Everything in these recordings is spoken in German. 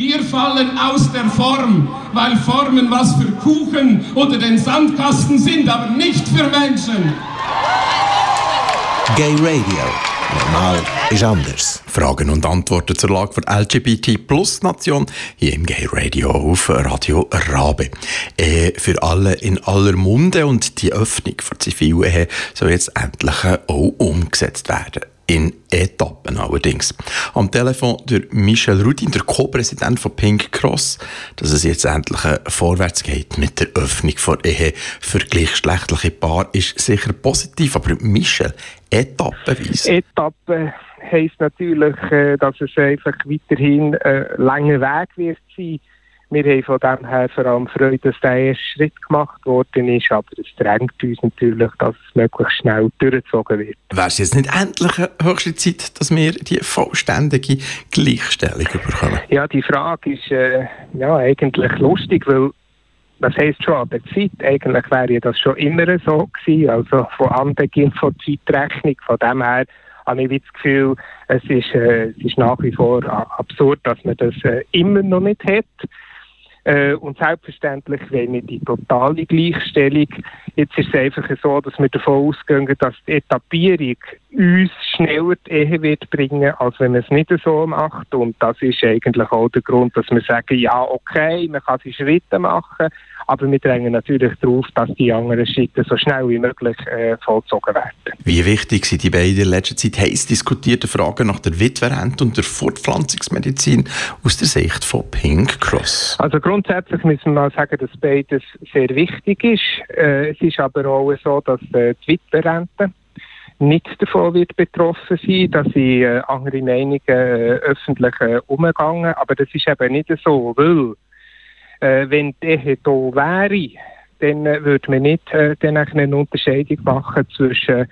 Wir fallen aus der Form, weil Formen was für Kuchen oder den Sandkasten sind, aber nicht für Menschen. Gay Radio. Normal ist anders. Fragen und Antworten zur Lage der LGBT Plus Nation hier im Gay Radio auf Radio Rabe. Ehe für alle in aller Munde und die Öffnung von Zivilehe soll jetzt endlich auch umgesetzt werden in Etappen allerdings. Am Telefon der Michel Rudin, der Co-Präsident von Pink Cross, dass es jetzt endlich vorwärts geht mit der Öffnung von Ehe für gleichgeschlechtliche Paare, ist sicher positiv. Aber Michel, etappenweise? Etappen heisst natürlich, äh, dass es einfach weiterhin ein langer Weg wird sein wir haben von dem her vor allem Freude, dass der erste Schritt gemacht worden ist, aber es drängt uns natürlich, dass es möglichst schnell durchgezogen wird. Wäre es jetzt nicht endlich höchste Zeit, dass wir die vollständige Gleichstellung bekommen? Ja, die Frage ist äh, ja, eigentlich lustig, weil das heisst schon an der Zeit, eigentlich wäre das schon immer so gewesen, also von Anbeginn von Zeitrechnung, von dem her habe ich das Gefühl, es ist, äh, es ist nach wie vor absurd, dass man das äh, immer noch nicht hat. Äh, und selbstverständlich wollen wir die totale Gleichstellung. Jetzt ist es einfach so, dass wir davon ausgehen, dass die Etappierung uns schneller die Ehe wird bringen, als wenn man es nicht so macht. Und das ist eigentlich auch der Grund, dass wir sagen, ja, okay, man kann sie Schritte machen, aber wir drängen natürlich darauf, dass die anderen Schritte so schnell wie möglich äh, vollzogen werden. Wie wichtig sind die beiden in letzter Zeit heiß diskutierten Fragen nach der Witwerrente und der Fortpflanzungsmedizin aus der Sicht von Pink Cross? Also grundsätzlich müssen wir mal sagen, dass beides sehr wichtig ist. Äh, es ist aber auch so, dass äh, die Witwerrente nicht davon wird betroffen sein, dass sie äh, andere Meinungen äh, öffentlich äh, umgangen. Aber das ist eben nicht so, weil äh, wenn die Ehe da wäre, dann äh, würde man nicht äh, dann eine Unterscheidung machen zwischen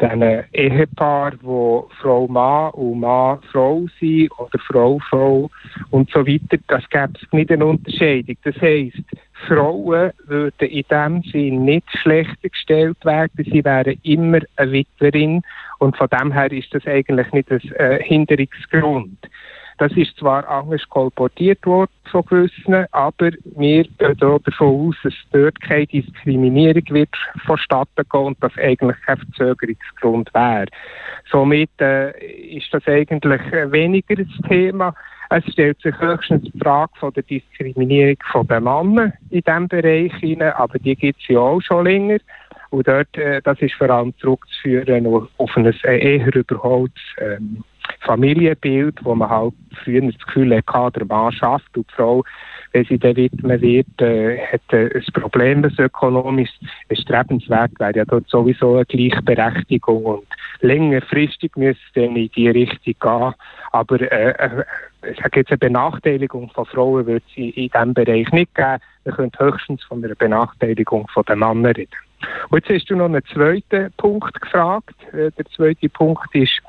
den Ehepaar, wo Frau Mann und Mann Frau sind oder Frau Frau und so weiter. Das gäbe es nicht eine Unterscheidung. Das heisst, Frauen würden in dem Sinn nicht schlechter gestellt werden. Sie wären immer eine Witwerin und von dem her ist das eigentlich nicht ein äh, Hinderungsgrund. Das ist zwar anders kolportiert worden von gewissen, aber wir gehen davon aus, dass dort keine Diskriminierung wird vonstatten gehen und das eigentlich kein Verzögerungsgrund wäre. Somit äh, ist das eigentlich weniger das Thema. Es stellt sich höchstens die Frage von der Diskriminierung von den Männern in diesem Bereich hinein, aber die gibt es ja auch schon länger. Und dort, äh, das ist vor allem zurückzuführen auf ein eher überholtes ähm, Familienbild, wo man halt früher das Gefühl hatte, der Mann schafft und die Frau, wenn sie dann widmen wird, äh, hat äh, ein Problem, das ökonomisch erstrebenswert wäre ja dort sowieso eine Gleichberechtigung und längerfristig müsste es dann in die Richtung gehen. Aber äh, äh, sage jetzt, eine Benachteiligung von Frauen wird es in, in diesem Bereich nicht geben. Wir können höchstens von einer Benachteiligung von den Männern reden. Und jetzt hast du noch einen zweiten Punkt gefragt. Äh, der zweite Punkt ist,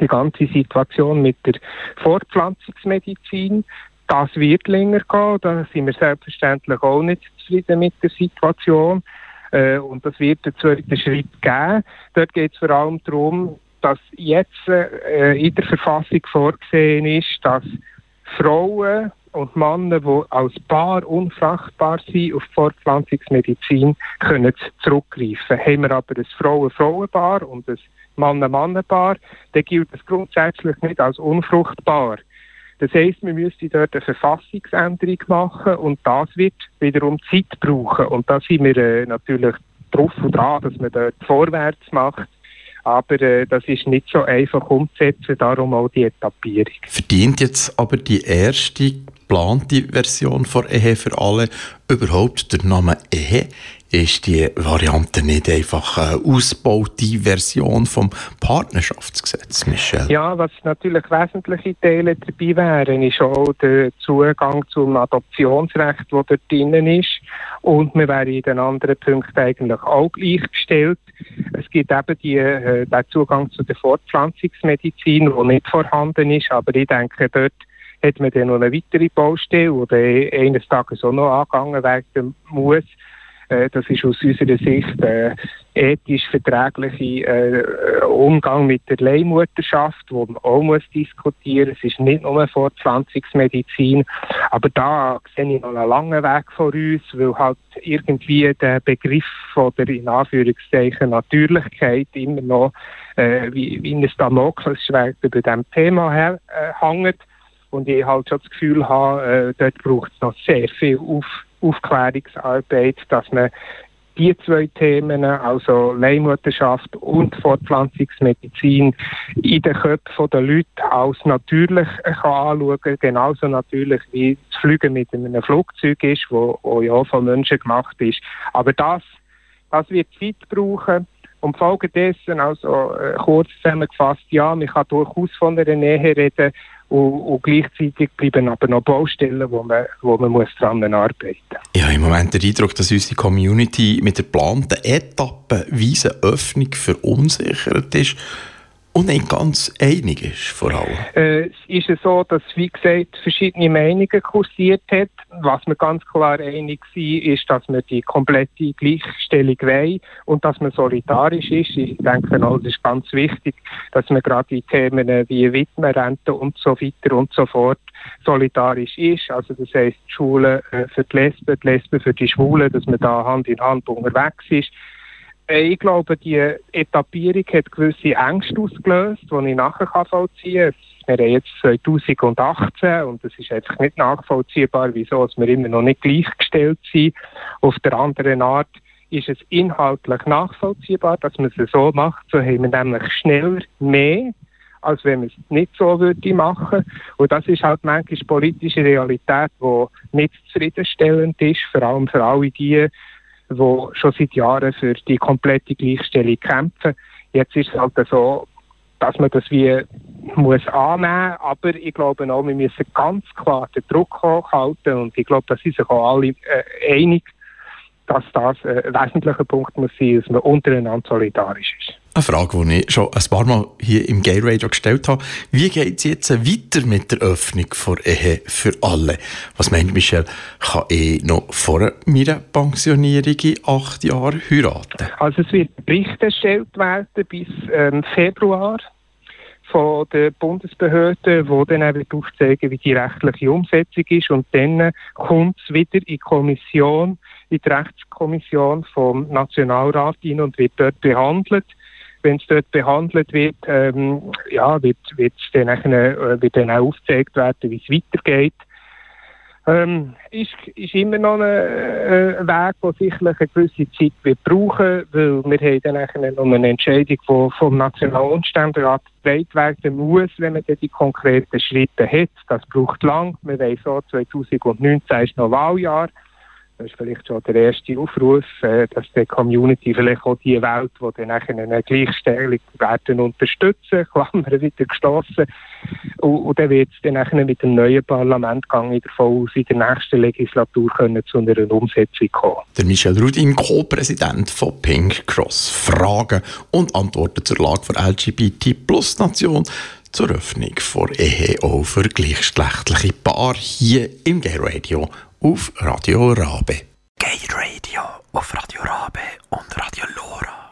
die ganze Situation mit der Fortpflanzungsmedizin. Das wird länger gehen, da sind wir selbstverständlich auch nicht zufrieden mit der Situation. Äh, und das wird den zweiten Schritt geben. Dort geht es vor allem darum, dass jetzt äh, in der Verfassung vorgesehen ist, dass Frauen und Männer, die als Paar unfrachtbar sind, auf Fortpflanzungsmedizin können zurückgreifen. Haben wir aber ein Frauen-Frauenpaar und ein Mann-Mann-Paar, dann gilt es grundsätzlich nicht als unfruchtbar. Das heisst, wir müssen dort eine Verfassungsänderung machen und das wird wiederum Zeit brauchen. Und da sind wir äh, natürlich drauf und dran, dass man dort vorwärts macht. Aber äh, das ist nicht so einfach umzusetzen, darum auch die Etappierung. Verdient jetzt aber die erste geplante Version von Ehe für alle überhaupt der Name Ehe? Ist die Variante nicht einfach eine ausgebaute Version vom Partnerschaftsgesetz, Michel? Ja, was natürlich wesentliche Teile dabei wären, ist auch der Zugang zum Adoptionsrecht, das dort drinnen ist. Und wir wären in den anderen Punkten eigentlich auch gleichgestellt. Es gibt eben die, äh, den Zugang zu der Fortpflanzungsmedizin, der nicht vorhanden ist, aber ich denke, dort hat man dann noch eine weitere Baustelle, die eines Tages auch noch angegangen werden muss das ist aus unserer Sicht äh, ethisch verträgliche äh, Umgang mit der Leihmutterschaft, wo man auch muss diskutieren muss. Es ist nicht nur Fortpflanzungsmedizin, aber da sehe ich noch einen langen Weg vor uns, weil halt irgendwie der Begriff von der in Anführungszeichen Natürlichkeit immer noch äh, wie, wie ein Damoklesschwert über dem Thema her, äh, hängt. Und ich halt schon das Gefühl habe, äh, dort braucht es noch sehr viel Auf Aufklärungsarbeit, dass man die zwei Themen, also Leihmutterschaft und Fortpflanzungsmedizin, in den Köpfen der Leute als natürlich kann anschauen kann. Genauso natürlich wie das Fliegen mit einem Flugzeug ist, wo, wo ja von Menschen gemacht ist. Aber das, das wird Zeit brauchen. Und Folge dessen, also äh, kurz zusammengefasst, ja, man kann durchaus von einer Nähe reden, und, und, gleichzeitig bleiben aber noch Baustellen, wo man, wo man muss daran arbeiten muss. Habe im Moment den Eindruck, dass unsere Community mit der geplanten etappenweisen Öffnung verunsichert ist und nicht ganz einig ist vor allem. Äh, es ist so, dass, wie gesagt, verschiedene Meinungen kursiert hat. Was wir ganz klar einig sind, ist, dass wir die komplette Gleichstellung wollen und dass man solidarisch ist. Ich denke, auch, es ist ganz wichtig, dass man gerade die Themen wie Witwenrente und so weiter und so fort solidarisch ist. Also das heisst, die Schule äh, für die Lesben, die Lesben für die Schwulen, dass man da Hand in Hand unterwegs ist. Äh, ich glaube, die Etappierung hat gewisse Ängste ausgelöst, die ich nachher vollziehen kann. Wir haben jetzt 2018 und es ist einfach nicht nachvollziehbar, wieso wir immer noch nicht gleichgestellt sind. Auf der anderen Art ist es inhaltlich nachvollziehbar, dass man es so macht. So haben wir nämlich schneller mehr, als wenn man es nicht so würde machen. Und das ist halt manchmal politische Realität, die nicht zufriedenstellend ist, vor allem für alle die, die schon seit Jahren für die komplette Gleichstellung kämpfen. Jetzt ist es halt so, dass man das wie muss annehmen, aber ich glaube auch, wir müssen ganz klar den Druck hochhalten und ich glaube, da sind sich auch alle äh, einig, dass das ein wesentlicher Punkt muss sein, dass man untereinander solidarisch ist. Eine Frage, die ich schon ein paar Mal hier im Gay Radio gestellt habe. Wie geht es jetzt weiter mit der Öffnung der Ehe für alle? Was meint Michelle, kann ich noch vor meiner Pensionierung in acht Jahren heiraten? Also es wird Bericht erstellt werden bis ähm, Februar von der Bundesbehörde, wo dann eben aufzeigen, wie die rechtliche Umsetzung ist und dann kommt es wieder in die Kommission, in die Rechtskommission vom Nationalrat hin und wird dort behandelt wenn es dort behandelt wird, ähm, ja, wird, wird, dann, äh, wird dann auch aufgezeigt werden, wie es weitergeht. Ähm, ist, ist immer noch ein äh, Weg, der sicherlich eine gewisse Zeit wird brauchen, weil wir haben dann noch eine Entscheidung, die vom Nationalständerat getragen werden muss, wenn man dann die konkreten Schritte hat. Das braucht lang. Wir wissen auch, 2019 ist noch Wahljahr. Das ist vielleicht schon der erste Aufruf, äh, dass die Community vielleicht auch die Welt, die dann nachher eine Gleichstellung werden unterstützen, Klammer wieder geschlossen. Und, und dann wird es dann nachher mit dem neuen Parlament gehen, davon aus, in der nächsten Legislatur können zu einer Umsetzung kommen. Der Michel Rudin, Co-Präsident von Pink Cross. Fragen und Antworten zur Lage der LGBT-Plus-Nation zur Öffnung vor Ehe für gleichgeschlechtliche Paar hier im Gay Radio auf Radio Rabe. Gay Radio auf Radio Rabe und Radio Lora.